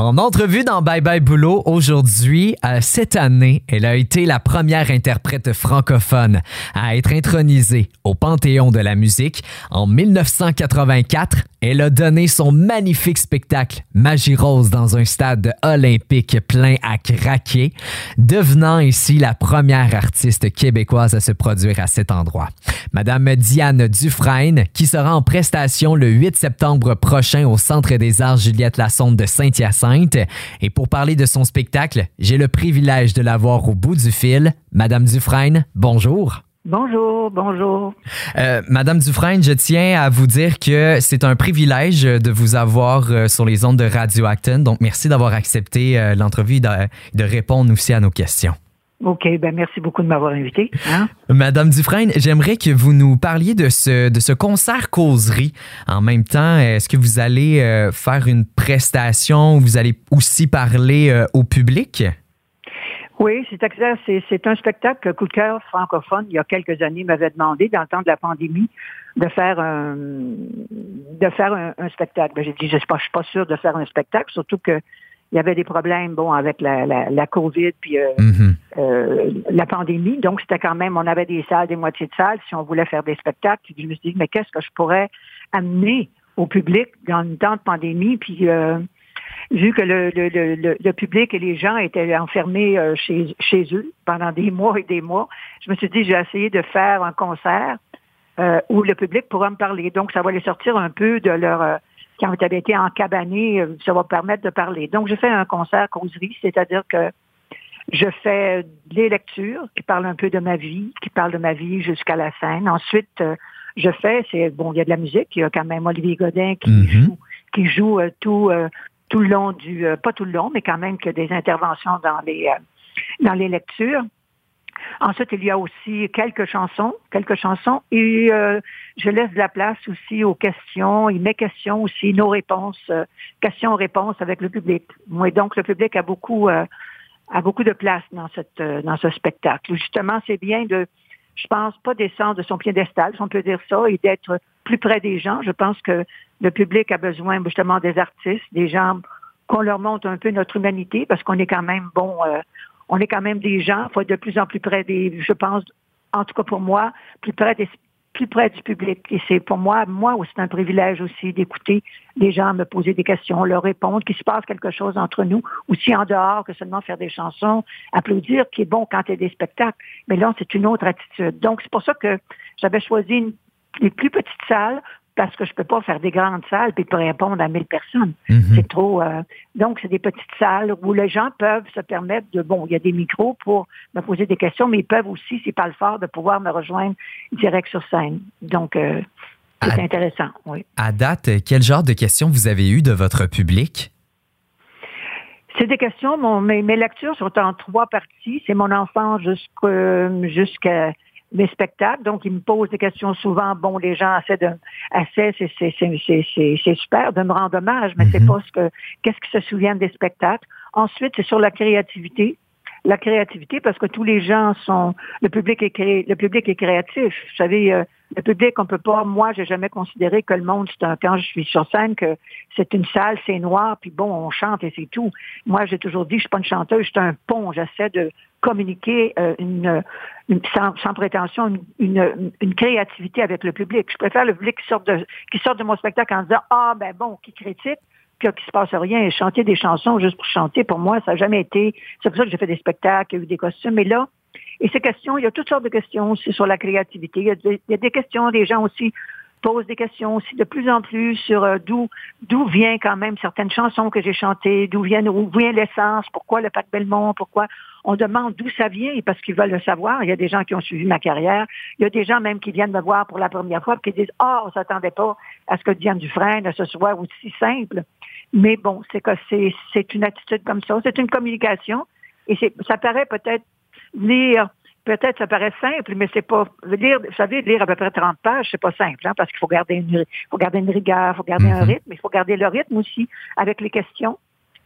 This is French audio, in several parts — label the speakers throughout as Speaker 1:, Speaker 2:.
Speaker 1: En entrevue dans Bye Bye Boulot aujourd'hui, euh, cette année, elle a été la première interprète francophone à être intronisée au Panthéon de la musique. En 1984, elle a donné son magnifique spectacle Magie Rose dans un stade olympique plein à craquer, devenant ainsi la première artiste québécoise à se produire à cet endroit. Madame Diane Dufresne, qui sera en prestation le 8 septembre prochain au Centre des Arts Juliette Lassonde de Saint-Hyacinthe. Et pour parler de son spectacle, j'ai le privilège de l'avoir au bout du fil. Madame Dufresne, bonjour.
Speaker 2: Bonjour, bonjour.
Speaker 1: Euh, Madame Dufresne, je tiens à vous dire que c'est un privilège de vous avoir euh, sur les ondes de Radio Acton. Donc, merci d'avoir accepté euh, l'entrevue et de, de répondre aussi à nos questions.
Speaker 2: OK, ben merci beaucoup de m'avoir invité. Hein?
Speaker 1: Madame Dufresne, j'aimerais que vous nous parliez de ce, de ce concert causerie. En même temps, est-ce que vous allez euh, faire une prestation où vous allez aussi parler euh, au public?
Speaker 2: Oui, c'est exact. C'est, un spectacle que Coup de cœur francophone, il y a quelques années, m'avait demandé, dans le temps de la pandémie, de faire un, de faire un, un spectacle. Ben, j'ai dit, je ne suis, pas- pas sûre de faire un spectacle, surtout que il y avait des problèmes, bon, avec la, la, la COVID, puis euh,
Speaker 1: Mhm.
Speaker 2: euh, la pandémie. Donc, c'était quand même, on avait des salles, des moitiés de salles, si on voulait faire des spectacles. Puis je me suis dit, mais qu'est-ce que je pourrais amener au public dans une temps de pandémie? Puis, euh, vu que le, le, le, le- public et les gens étaient enfermés euh, chez, chez eux pendant des mois et des mois, je me suis dit, j'ai essayé de faire un concert euh, où le public pourra me parler. Donc, ça va les sortir un peu de leur... quand vous avez été encabané, euh, ça va permettre de parler. Donc, j'ai fait un concert causerie, c'est-à-dire que je fais des lectures qui parlent un peu de ma vie, qui parlent de ma vie jusqu'à la scène. Ensuite, euh, je fais, c'est bon, il y a de la musique, il y a quand même Olivier Godin qui
Speaker 1: Mhm.
Speaker 2: joue, qui joue euh, tout euh, tout le long du, euh, pas tout le long, mais quand même que des interventions dans les dans les lectures. Ensuite, il y a aussi quelques chansons, quelques chansons, et euh, je laisse de la place aussi aux questions, et mes questions aussi, nos réponses, euh, questions-réponses avec le public. Oui, donc le public a beaucoup, euh, a beaucoup de place dans cette, euh, dans ce spectacle. Justement, c'est bien de, je pense, pas descendre de son piédestal, si on peut dire ça, et d'être plus près des gens. Je pense que le public a besoin justement des artistes, des gens qu'on leur montre un peu notre humanité, parce qu'on est quand même bon. On est quand même des gens, il faut être de plus en plus près des, je pense, en tout cas pour moi, plus près des, plus près du public. Et c'est pour moi, moi aussi, c'est un privilège aussi d'écouter les gens me poser des questions, leur répondre, qu'il se passe quelque chose entre nous, aussi en dehors que seulement faire des chansons, applaudir, qui est bon quand il y a des spectacles. Mais là, c'est une autre attitude. Donc, c'est pour ça que j'avais choisi une, les plus petites salles parce que je peux pas faire des grandes salles puis répondre à 1000 personnes.
Speaker 1: Mhm.
Speaker 2: C'est trop. euh, donc, c'est des petites salles où les gens peuvent se permettre de. Bon, il y a des micros pour me poser des questions, mais ils peuvent aussi, s'ils parlent fort, de pouvoir me rejoindre direct sur scène. Donc, euh, c'est intéressant. Oui.
Speaker 1: À date, quel genre de questions vous avez eu de votre public?
Speaker 2: C'est des questions. Mon, mes, mes lectures sont en trois parties. C'est mon enfant jusqu'à jusqu'à mes spectacles. Donc, ils me posent des questions souvent. Bon, les gens essaient de, essaient, c'est, c'est, c'est, c'est, c'est, c'est super de me rendre hommage, mais c'est
Speaker 1: Mhm.
Speaker 2: pas ce que, qu'est-ce qu'ils se souviennent des spectacles. Ensuite, c'est sur la créativité. La créativité, parce que tous les gens sont, le public est cré, le public est créatif. Vous savez, euh, le public, on peut pas, moi, j'ai jamais considéré que le monde, c'est un, quand je suis sur scène, que c'est une salle, c'est noir, puis bon, on chante et c'est tout. Moi, j'ai toujours dit, je suis pas une chanteuse, je suis un pont. J'essaie de communiquer euh, une, une- sans, sans prétention, une, une, une créativité avec le public. Je préfère le public qui sort de, qui sort de mon spectacle en disant, ah, ben bon, qui critique, que qu'il se passe rien. Et chanter des chansons juste pour chanter, pour moi, ça n'a jamais été. C'est pour ça que j'ai fait des spectacles, il y a eu des costumes. Mais là, et ces questions, il y a toutes sortes de questions aussi sur la créativité. Il y a des, questions, des gens aussi posent des questions aussi de plus en plus sur euh, d'où d'où vient quand même certaines chansons que j'ai chantées, d'où vient où vient l'essence, pourquoi le Pac Belmont, pourquoi on demande d'où ça vient parce qu'ils veulent le savoir. Il y a des gens qui ont suivi ma carrière. Il y a des gens même qui viennent me voir pour la première fois et qui disent Ah, on s'attendait pas à ce que Diane Dufresne ce soit aussi simple. Mais bon, c'est que c'est c'est une attitude comme ça. C'est une communication. Et c'est ça paraît peut-être lire peut-être ça paraît simple, mais c'est pas lire. Vous savez, lire à peu près 30 pages, c'est pas simple, hein, parce qu'il faut garder une, faut garder une rigueur, faut garder un
Speaker 1: Mhm.
Speaker 2: rythme, mais il faut garder le rythme aussi avec les questions.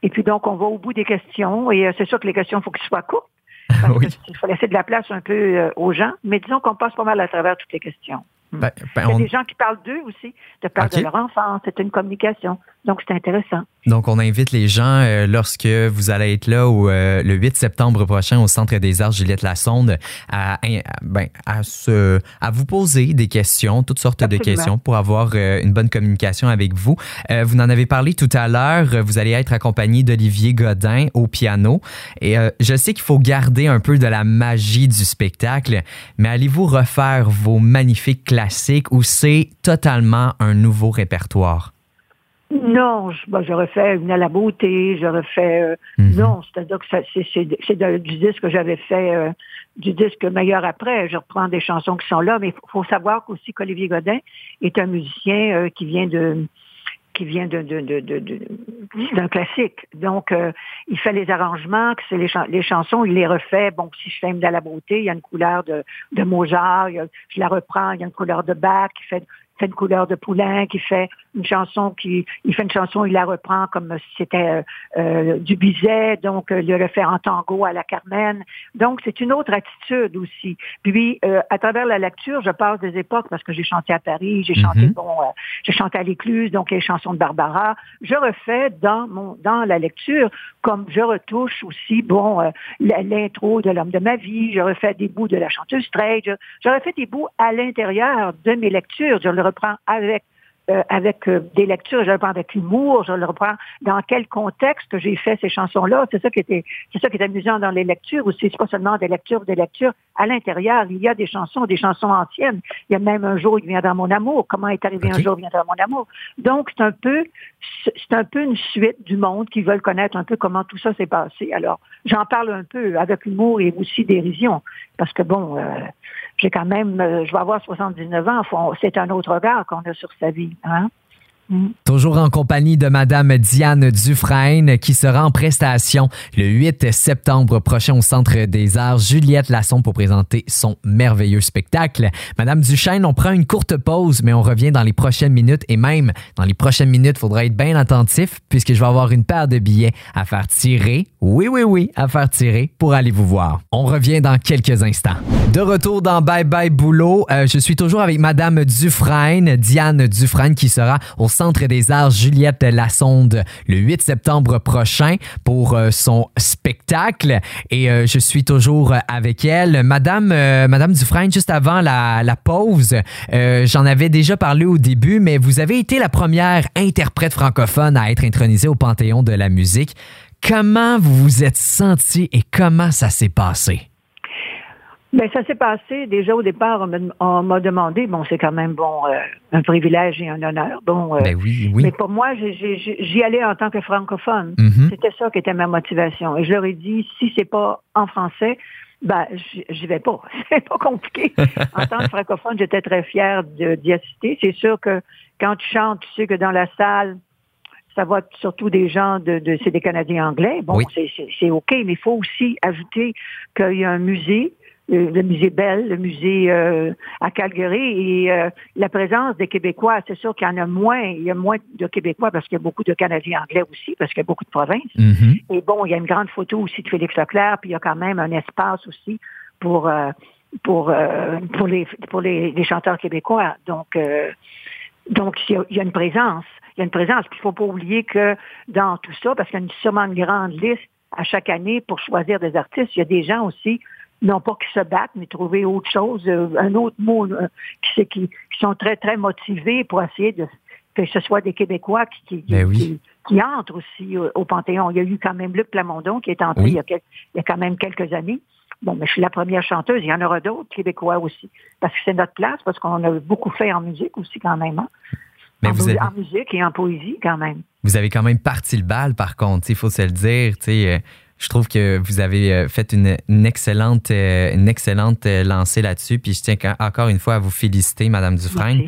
Speaker 2: Et puis donc, on va au bout des questions. Et c'est sûr que les questions, il faut qu'elles soient courtes. Il faut laisser de la place un peu aux gens. Mais disons qu'on passe pas mal à travers toutes les questions. Ben, ben, Il y a des gens qui parlent d'eux aussi, de parler de leur enfance. C'est une communication. Donc, c'est intéressant.
Speaker 1: Donc, on invite les gens, euh, lorsque vous allez être là ou euh, le 8 septembre prochain au Centre des Arts Juliette Lassonde, à, ben, à, se, à vous poser des questions, toutes sortes de questions pour avoir euh, une bonne communication avec vous. vous en avez parlé tout à l'heure. Vous allez être accompagné d'Olivier Godin au piano. Et je sais qu'il faut garder un peu de la magie du spectacle, mais allez-vous refaire vos magnifiques classiques ou c'est totalement un nouveau répertoire?
Speaker 2: Non, j'aurais fait une à la beauté, j'aurais fait... Euh, mhm. Non, c'est-à-dire que c'est du disque que j'avais fait, euh, du disque meilleur après. Je reprends des chansons qui sont là, mais il faut, savoir qu'aussi qu'Olivier Godin est un musicien euh, qui vient de qui vient de, d'un classique. Donc, il fait les arrangements, que c'est les, les, chansons, il les refait. Bon, si je fais une à la beauté, il y a une couleur de, de Mozart, je la reprends, il y a une couleur de Bach, il fait une couleur de poulain, qui fait une chanson qui il fait une chanson, il la reprend comme si c'était euh, euh, du Bizet, donc euh, il le en tango à la Carmen. Donc c'est une autre attitude aussi. Puis à travers la lecture, je passe des époques parce que j'ai chanté à Paris, j'ai chanté mhm. bon, j'ai chanté à l'Écluse, donc les chansons de Barbara. Je refais dans mon dans la lecture comme je retouche aussi bon l'intro de l'homme de ma vie, je refais des bouts de la chanteuse straight, je, refais des bouts à l'intérieur de mes lectures. Je le reprends avec euh, avec euh, des lectures, je le reprends avec humour, je le reprends dans quel contexte j'ai fait ces chansons-là. C'est ça qui était, c'est ça qui est amusant dans les lectures aussi. C'est pas seulement des lectures, des lectures. À l'intérieur, il y a des chansons, des chansons anciennes. Il y a même un jour, il vient dans mon amour. Comment est arrivé un jour, il vient dans mon amour? Donc, c'est un peu, c'est un peu une suite du monde qui veulent connaître un peu comment tout ça s'est passé. Alors, j'en parle un peu avec humour et aussi dérision. Parce que bon, euh, j'ai quand même, euh, je vais avoir 79 ans, c'est un autre regard qu'on a sur sa vie. Hein?
Speaker 1: Mm. Toujours en compagnie de Madame Diane Dufresne qui sera en prestation le 8 septembre prochain au Centre des Arts Juliette Lasson pour présenter son merveilleux spectacle. Madame Dufresne, on prend une courte pause, mais on revient dans les prochaines minutes et même dans les prochaines minutes, il faudra être bien attentif puisque je vais avoir une paire de billets à faire tirer. Oui, oui, oui, à faire tirer pour aller vous voir. On revient dans quelques instants. De retour dans Bye Bye Boulot, euh, je suis toujours avec Madame Dufresne, Diane Dufresne qui sera au Centre des Arts Juliette Lassonde le 8 septembre prochain pour euh, son spectacle. Et euh, je suis toujours avec elle. Madame, euh, Madame Dufresne, juste avant la, la pause, j'en avais déjà parlé au début, mais vous avez été la première interprète francophone à être intronisée au Panthéon de la musique. Comment vous vous êtes senti et comment ça s'est passé?
Speaker 2: Ben, ça s'est passé déjà au départ. On m'a demandé, bon, c'est quand même bon, euh, un privilège et un honneur. Bon,
Speaker 1: euh, ben oui, oui.
Speaker 2: mais pour moi, j'y allais en tant que francophone. Mm-hmm. C'était ça qui était ma motivation. Et je leur ai dit, si c'est pas en français, ben, j'y vais pas. C'est pas compliqué. en tant que francophone, j'étais très fière d'y assister. C'est sûr que quand tu chantes, tu sais que dans la salle, ça va surtout des gens de, de c'est des Canadiens anglais. Bon, c'est OK, mais il faut aussi ajouter qu'il y a un musée le musée Bell, le musée euh, à Calgary et euh, la présence des Québécois, c'est sûr qu'il y en a moins, il y a moins de Québécois parce qu'il y a beaucoup de Canadiens anglais aussi, parce qu'il y a beaucoup de provinces. Mm-hmm. Et bon, il y a une grande photo aussi de Félix Leclerc, puis il y a quand même un espace aussi pour euh, pour pour les pour les, chanteurs québécois. Donc donc il y, a, une présence, il y a une présence. Puis il faut pas oublier que dans tout ça, parce qu'il y a une, sûrement une grande liste à chaque année pour choisir des artistes, il y a des gens aussi non pas qui se battent, mais trouver autre chose, euh, un autre mot, euh, qui, qui, sont très, très motivés pour essayer de que ce soit des Québécois qui, qui, ben entrent aussi au, Panthéon. Il y a eu quand même Luc Plamondon qui est entré il, y a il, y a quand même quelques années. Bon, mais je suis la première chanteuse. Il y en aura d'autres Québécois aussi. Parce que c'est notre place, parce qu'on a beaucoup fait en musique aussi quand même. Hein. Mais en, vous avez... en musique et en poésie quand même.
Speaker 1: Vous avez quand même parti le bal, par contre. Il faut se le dire. sais Je trouve que vous avez euh, fait une, excellente, euh, une excellente euh, lancée là-dessus. Puis je tiens encore une fois à vous féliciter, Madame Dufresne.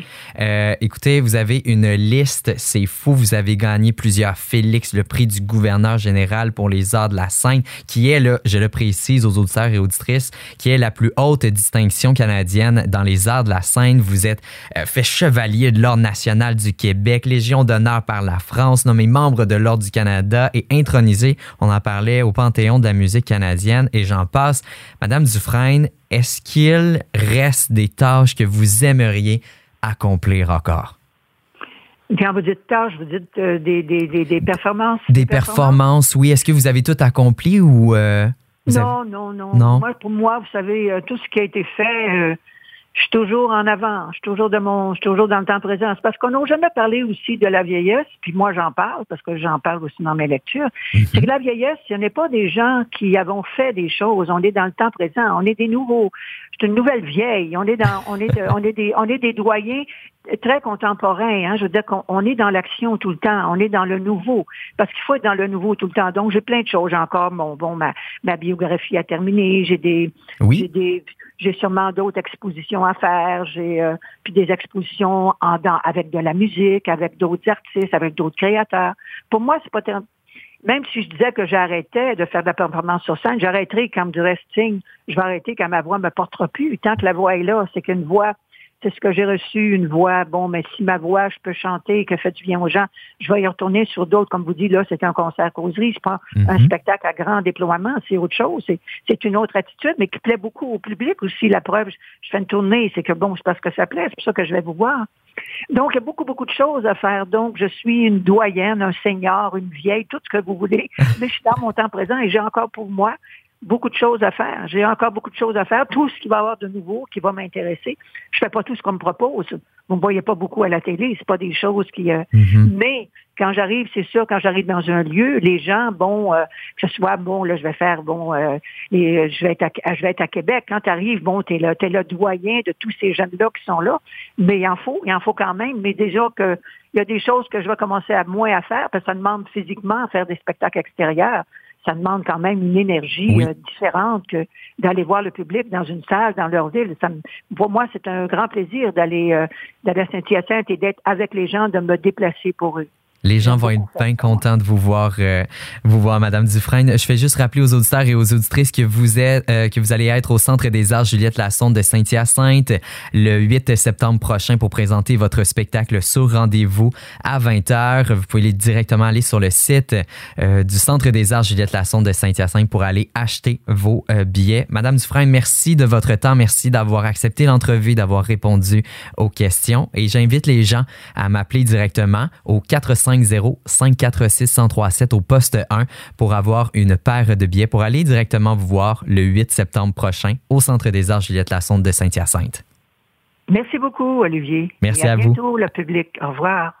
Speaker 1: écoutez, vous avez une liste, c'est fou. Vous avez gagné plusieurs Félix, le prix du gouverneur général pour les arts de la scène, qui est, là, je le précise aux auditeurs et auditrices, qui est la plus haute distinction canadienne dans les arts de la scène. Vous êtes fait chevalier de l'Ordre national du Québec, Légion d'honneur par la France, nommé membre de l'Ordre du Canada et intronisé, on en parlait, au panthéon de la musique canadienne et j'en passe. Madame Dufresne, est-ce qu'il reste des tâches que vous aimeriez accomplir encore?
Speaker 2: Quand vous dites tâches, vous dites euh, des, performances?
Speaker 1: Des, performances, oui. Est-ce que vous avez tout accompli ou...
Speaker 2: Euh, non, non, non, Moi, pour moi, vous savez, euh, tout ce qui a été fait, je suis toujours en avant, je suis toujours de mon, je suis toujours dans le temps présent. C'est parce qu'on n'a jamais parlé aussi de la vieillesse, puis moi j'en parle parce que j'en parle aussi dans mes lectures. Mhm. C'est que la vieillesse, ce n'est pas des gens qui avons fait des choses. On est dans le temps présent, on est des nouveaux. C'est une nouvelle vieille. On est dans, on est, on est des, on est des doyens très contemporains. Hein. Je veux dire qu'on est dans l'action tout le temps, on est dans le nouveau, parce qu'il faut être dans le nouveau tout le temps. Donc j'ai plein de choses encore. Bon, bon, ma, ma biographie a terminé. J'ai des,
Speaker 1: oui.
Speaker 2: j'ai des j'ai sûrement d'autres expositions à faire. J'ai euh, puis des expositions en dans, avec de la musique, avec d'autres artistes, avec d'autres créateurs. Pour moi, c'est pas même si je disais que j'arrêtais de faire de la performance sur scène, j'arrêterai quand du resting. Je vais arrêter quand ma voix me portera plus. Tant que la voix est là, c'est qu'une voix c'est ce que j'ai reçu, une voix. Bon, mais si ma voix, je peux chanter, que fait du bien aux gens, je vais y retourner sur d'autres. Comme vous dites, là, c'est un concert causerie, c'est pas un mhm. spectacle à grand déploiement, c'est autre chose. C'est une autre attitude, mais qui plaît beaucoup au public aussi. La preuve, je fais une tournée, c'est que bon, c'est parce que ça plaît, c'est pour ça que je vais vous voir. Donc, il y a beaucoup, beaucoup de choses à faire. Donc, je suis une doyenne, un seigneur, une vieille, tout ce que vous voulez. Mais je suis dans mon temps présent et j'ai encore pour moi beaucoup de choses à faire. J'ai encore beaucoup de choses à faire. Tout ce qui va avoir de nouveau, qui va m'intéresser. Je fais pas tout ce qu'on me propose. Vous me voyez pas beaucoup à la télé. C'est pas des choses qui. Euh, mm-hmm. Mais quand j'arrive, c'est sûr, quand j'arrive dans un lieu, les gens, bon, euh, que ce soit bon, là, je vais faire, bon, euh, et je vais être à, je vais être à Québec. Quand tu arrives, bon, t'es là, t'es le doyen de tous ces jeunes-là qui sont là. Mais il en faut, il en faut quand même. Mais déjà que il y a des choses que je vais commencer à moins à faire parce que ça demande physiquement à faire des spectacles extérieurs ça demande quand même une énergie euh, différente que d'aller voir le public dans une salle, dans leur ville. Ça pour moi, c'est un grand plaisir d'aller euh, d'aller à Saint-Hyacinthe et d'être avec les gens, de me déplacer pour eux.
Speaker 1: Les gens vont être bien contents de vous voir, euh, vous voir, Madame Dufresne. Je fais juste rappeler aux auditeurs et aux auditrices que vous êtes, euh, que vous allez être au Centre des Arts Juliette Lassonde de Saint-Hyacinthe le 8 septembre prochain pour présenter votre spectacle sur rendez-vous à 20h. Vous pouvez directement aller sur le site euh, du Centre des Arts Juliette Lassonde de Saint-Hyacinthe pour aller acheter vos billets. Madame Dufresne, merci de votre temps, merci d'avoir accepté l'entrevue, d'avoir répondu aux questions et j'invite les gens à m'appeler directement au 45 546 au poste 1 pour avoir une paire de billets pour aller directement vous voir le 8 septembre prochain au Centre des Arts Juliette Lassonde de Saint-Hyacinthe.
Speaker 2: Merci beaucoup, Olivier.
Speaker 1: Merci
Speaker 2: à,
Speaker 1: à,
Speaker 2: bientôt, le public. Au revoir.